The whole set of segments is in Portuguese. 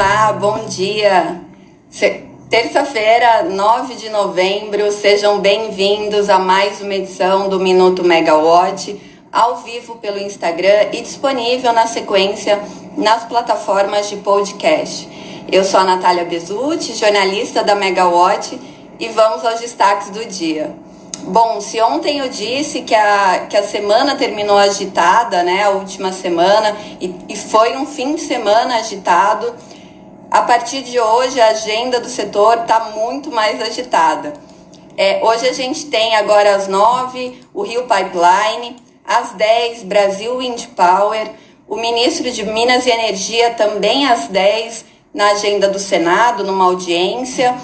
Olá, bom dia. Terça-feira, 9 de novembro, sejam bem-vindos a mais uma edição do Minuto Megawatt, ao vivo pelo Instagram e disponível na sequência nas plataformas de podcast. Eu sou a Natália Bezutti, jornalista da Megawatt, e vamos aos destaques do dia. Bom, se ontem eu disse que a, que a semana terminou agitada, né, a última semana, e, e foi um fim de semana agitado, a partir de hoje a agenda do setor está muito mais agitada. É, hoje a gente tem agora às 9 o Rio Pipeline, às 10 Brasil Wind Power, o ministro de Minas e Energia também às 10 na agenda do Senado, numa audiência.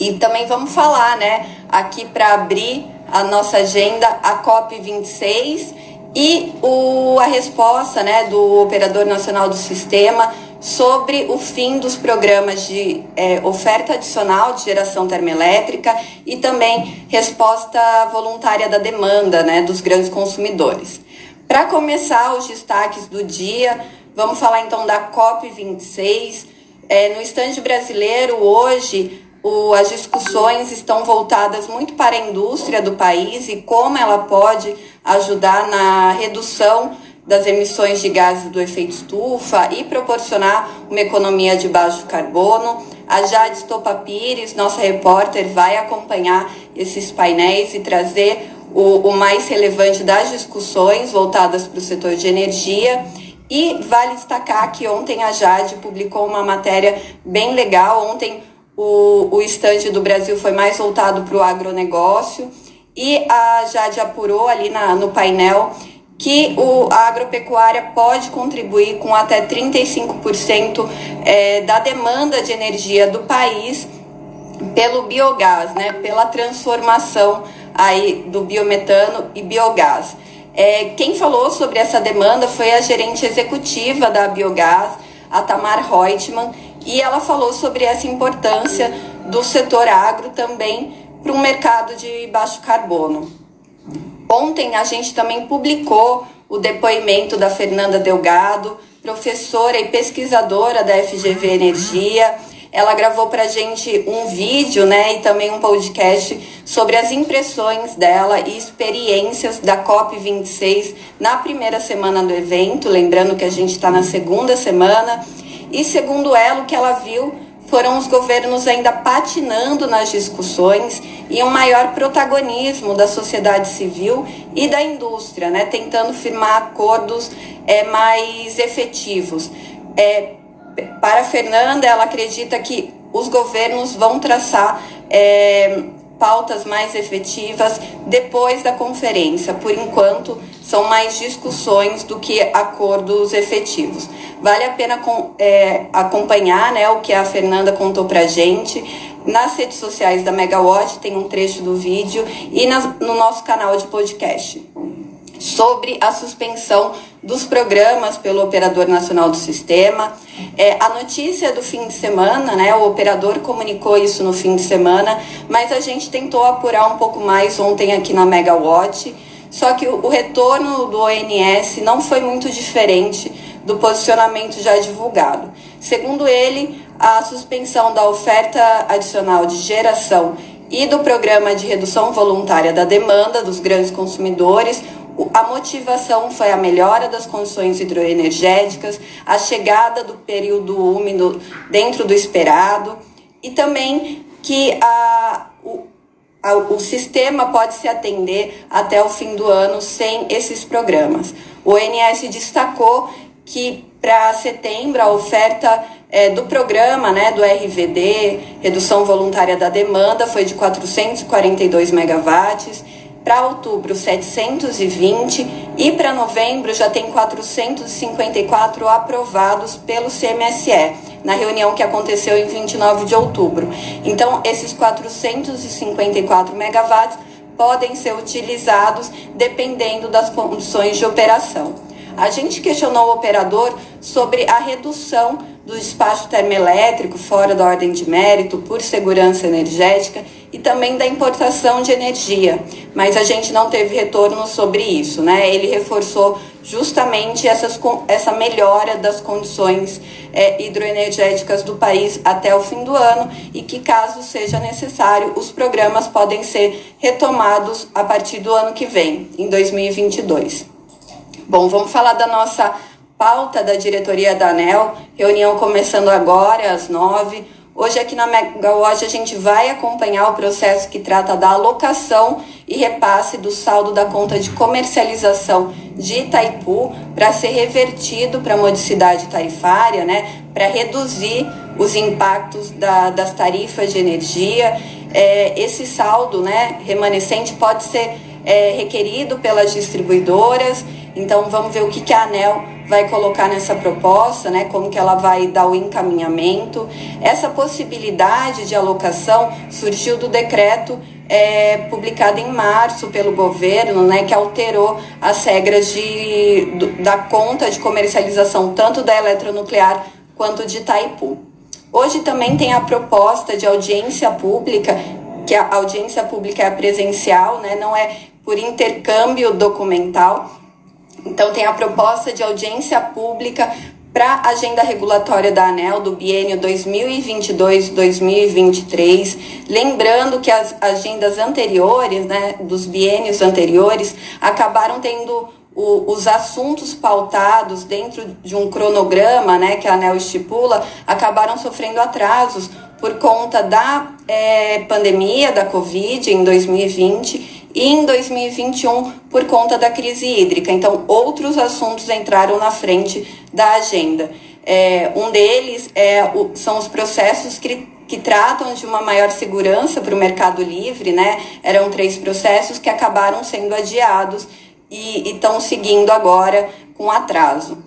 E também vamos falar, né, aqui para abrir a nossa agenda, a COP26 e o, a resposta né, do Operador Nacional do Sistema sobre o fim dos programas de é, oferta adicional de geração termoelétrica e também resposta voluntária da demanda né, dos grandes consumidores. Para começar os destaques do dia, vamos falar então da COP26. É, no estande brasileiro, hoje, o, as discussões estão voltadas muito para a indústria do país e como ela pode ajudar na redução das emissões de gases do efeito estufa e proporcionar uma economia de baixo carbono. A Jade Stopa Pires, nossa repórter, vai acompanhar esses painéis e trazer o, o mais relevante das discussões voltadas para o setor de energia. E vale destacar que ontem a Jade publicou uma matéria bem legal. Ontem o, o estande do Brasil foi mais voltado para o agronegócio e a Jade apurou ali na, no painel que o, a agropecuária pode contribuir com até 35% é, da demanda de energia do país pelo biogás, né, pela transformação aí do biometano e biogás. É, quem falou sobre essa demanda foi a gerente executiva da Biogás, a Tamar Reutemann, e ela falou sobre essa importância do setor agro também para um mercado de baixo carbono. Ontem a gente também publicou o depoimento da Fernanda Delgado, professora e pesquisadora da FGV Energia. Ela gravou para a gente um vídeo né, e também um podcast sobre as impressões dela e experiências da COP26 na primeira semana do evento. Lembrando que a gente está na segunda semana e segundo ela, o que ela viu foram os governos ainda patinando nas discussões e um maior protagonismo da sociedade civil e da indústria, né, tentando firmar acordos é, mais efetivos. É, para a Fernanda, ela acredita que os governos vão traçar é, pautas mais efetivas depois da conferência. Por enquanto, são mais discussões do que acordos efetivos. Vale a pena com, é, acompanhar né, o que a Fernanda contou para gente. Nas redes sociais da Megawatt tem um trecho do vídeo e nas, no nosso canal de podcast sobre a suspensão dos programas pelo Operador Nacional do Sistema. É, a notícia do fim de semana, né, o operador comunicou isso no fim de semana, mas a gente tentou apurar um pouco mais ontem aqui na Megawatt. Só que o, o retorno do ONS não foi muito diferente do posicionamento já divulgado. Segundo ele, a suspensão da oferta adicional de geração e do programa de redução voluntária da demanda dos grandes consumidores, a motivação foi a melhora das condições hidroenergéticas, a chegada do período úmido dentro do esperado e também que a, o, a, o sistema pode se atender até o fim do ano sem esses programas. O ONS destacou que para setembro a oferta é, do programa né, do RVD, redução voluntária da demanda, foi de 442 megawatts para outubro 720 e para novembro já tem 454 aprovados pelo CMSE, na reunião que aconteceu em 29 de outubro. Então, esses 454 megawatts podem ser utilizados dependendo das condições de operação. A gente questionou o operador sobre a redução do despacho termoelétrico fora da ordem de mérito por segurança energética e também da importação de energia, mas a gente não teve retorno sobre isso, né? Ele reforçou justamente essas, essa melhora das condições é, hidroenergéticas do país até o fim do ano e que, caso seja necessário, os programas podem ser retomados a partir do ano que vem, em 2022. Bom, vamos falar da nossa pauta da diretoria da ANEL, reunião começando agora às nove. Hoje aqui na Megawatt a gente vai acompanhar o processo que trata da alocação e repasse do saldo da conta de comercialização de Itaipu para ser revertido para a modicidade tarifária, né, para reduzir os impactos da, das tarifas de energia. É, esse saldo né, remanescente pode ser é, requerido pelas distribuidoras então vamos ver o que, que a ANEL vai colocar nessa proposta, né? Como que ela vai dar o encaminhamento. Essa possibilidade de alocação surgiu do decreto é, publicado em março pelo governo, né, que alterou as regras de, do, da conta de comercialização tanto da eletronuclear quanto de Itaipu. Hoje também tem a proposta de audiência pública, que a audiência pública é presencial, né, não é por intercâmbio documental, então, tem a proposta de audiência pública para a agenda regulatória da ANEL do biênio 2022-2023, lembrando que as agendas anteriores, né, dos biênios anteriores, acabaram tendo o, os assuntos pautados dentro de um cronograma, né, que a ANEL estipula, acabaram sofrendo atrasos por conta da é, pandemia da Covid em 2020 e em 2021 por conta da crise hídrica. Então, outros assuntos entraram na frente da agenda. É, um deles é, o, são os processos que, que tratam de uma maior segurança para o mercado livre, né? Eram três processos que acabaram sendo adiados e estão seguindo agora com atraso.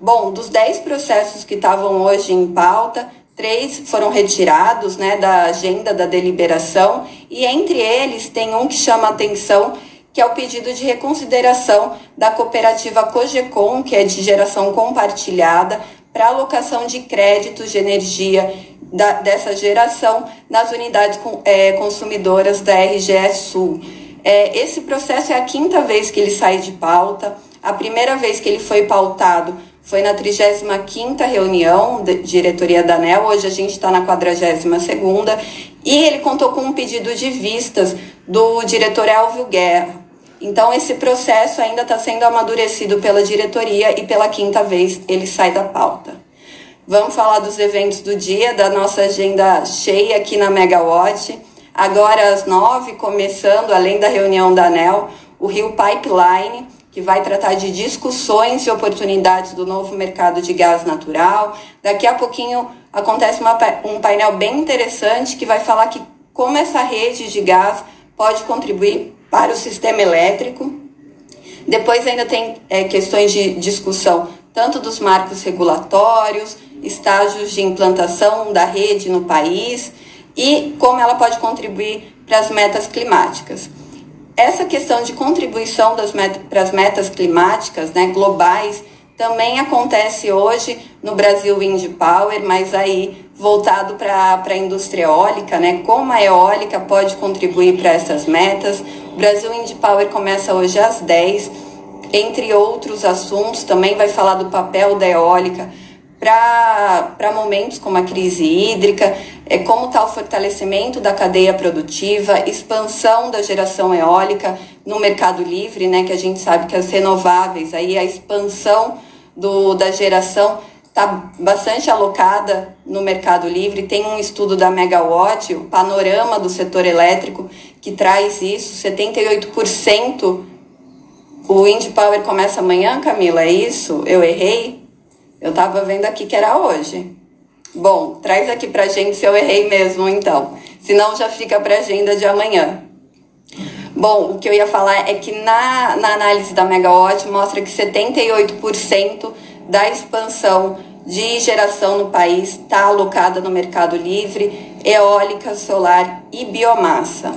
Bom, dos dez processos que estavam hoje em pauta, Três foram retirados né, da agenda da deliberação e entre eles tem um que chama atenção, que é o pedido de reconsideração da cooperativa Cogecom, que é de geração compartilhada, para alocação de créditos de energia da, dessa geração nas unidades com, é, consumidoras da RGE Sul. É, esse processo é a quinta vez que ele sai de pauta. A primeira vez que ele foi pautado foi na 35ª reunião de diretoria da ANEL, hoje a gente está na 42ª, e ele contou com um pedido de vistas do diretor Elvio Guerra. Então, esse processo ainda está sendo amadurecido pela diretoria e pela quinta vez ele sai da pauta. Vamos falar dos eventos do dia, da nossa agenda cheia aqui na Megawatt. Agora às nove, começando, além da reunião da ANEL, o Rio Pipeline, que vai tratar de discussões e oportunidades do novo mercado de gás natural. Daqui a pouquinho acontece uma, um painel bem interessante que vai falar que como essa rede de gás pode contribuir para o sistema elétrico. Depois ainda tem é, questões de discussão tanto dos marcos regulatórios, estágios de implantação da rede no país e como ela pode contribuir para as metas climáticas essa questão de contribuição met para as metas climáticas né, globais também acontece hoje no Brasil Wind Power, mas aí voltado para a indústria eólica, né? Como a eólica pode contribuir para essas metas. O Brasil Wind Power começa hoje às 10, entre outros assuntos, também vai falar do papel da eólica para momentos como a crise hídrica, é, como está o fortalecimento da cadeia produtiva, expansão da geração eólica no mercado livre, né, que a gente sabe que as renováveis, aí a expansão do, da geração está bastante alocada no mercado livre. Tem um estudo da Megawatt, o panorama do setor elétrico, que traz isso, 78%. O Wind Power começa amanhã, Camila, é isso? Eu errei? Eu estava vendo aqui que era hoje. Bom, traz aqui pra gente se eu errei mesmo, então. Senão já fica pra agenda de amanhã. Bom, o que eu ia falar é que na, na análise da Megawatt mostra que 78% da expansão de geração no país está alocada no mercado livre, eólica, solar e biomassa.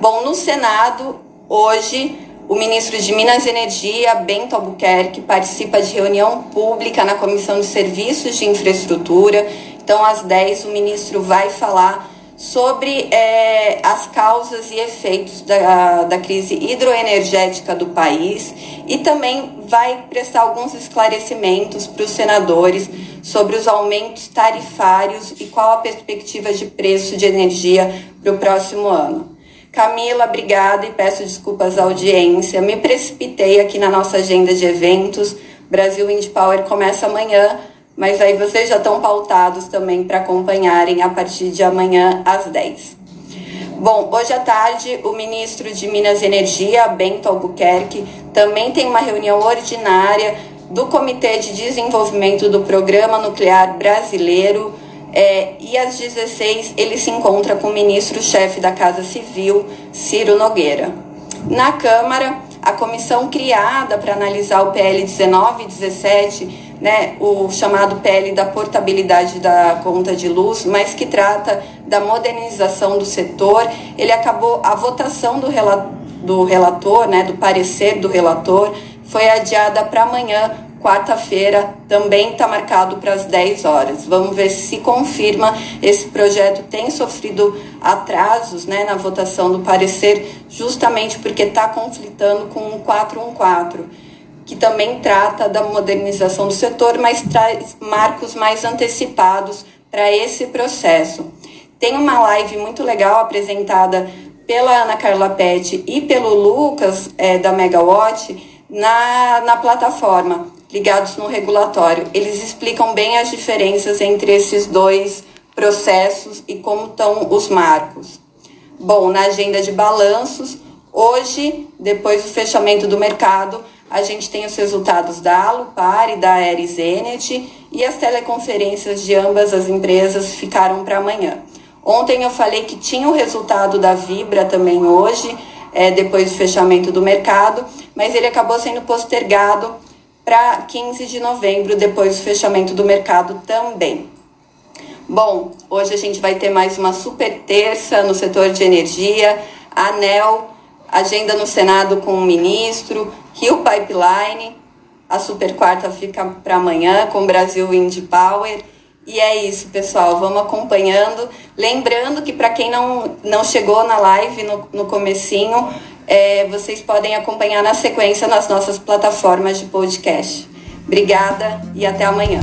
Bom, no Senado, hoje, o ministro de Minas e Energia, Bento Albuquerque, participa de reunião pública na Comissão de Serviços de Infraestrutura. Então, às 10, o ministro vai falar sobre é, as causas e efeitos da, da crise hidroenergética do país e também vai prestar alguns esclarecimentos para os senadores sobre os aumentos tarifários e qual a perspectiva de preço de energia para o próximo ano. Camila, obrigada e peço desculpas à audiência. Me precipitei aqui na nossa agenda de eventos. Brasil Wind Power começa amanhã, mas aí vocês já estão pautados também para acompanharem a partir de amanhã às 10. Bom, hoje à tarde o ministro de Minas e Energia, Bento Albuquerque, também tem uma reunião ordinária do Comitê de Desenvolvimento do Programa Nuclear Brasileiro. É, e às 16 ele se encontra com o ministro-chefe da Casa Civil, Ciro Nogueira. Na Câmara, a comissão criada para analisar o PL 19 e 17 né, o chamado PL da portabilidade da conta de luz, mas que trata da modernização do setor. Ele acabou a votação do, rela, do relator, né, do parecer do relator, foi adiada para amanhã, quarta-feira, também está marcado para as 10 horas. Vamos ver se confirma. Esse projeto tem sofrido atrasos né, na votação do parecer, justamente porque está conflitando com o 414 que também trata da modernização do setor, mas traz marcos mais antecipados para esse processo. Tem uma live muito legal apresentada pela Ana Carla Pet e pelo Lucas é, da Megawatt na, na plataforma, ligados no regulatório. Eles explicam bem as diferenças entre esses dois processos e como estão os marcos. Bom, na agenda de balanços, hoje, depois do fechamento do mercado, a gente tem os resultados da Alupar e da Energy e as teleconferências de ambas as empresas ficaram para amanhã. Ontem eu falei que tinha o resultado da Vibra também hoje, é, depois do fechamento do mercado, mas ele acabou sendo postergado para 15 de novembro, depois do fechamento do mercado também. Bom, hoje a gente vai ter mais uma super terça no setor de energia, ANEL, agenda no Senado com o ministro, Rio Pipeline, a super quarta fica para amanhã com Brasil Wind Power. E é isso, pessoal. Vamos acompanhando. Lembrando que para quem não, não chegou na live no, no comecinho, é, vocês podem acompanhar na sequência nas nossas plataformas de podcast. Obrigada e até amanhã.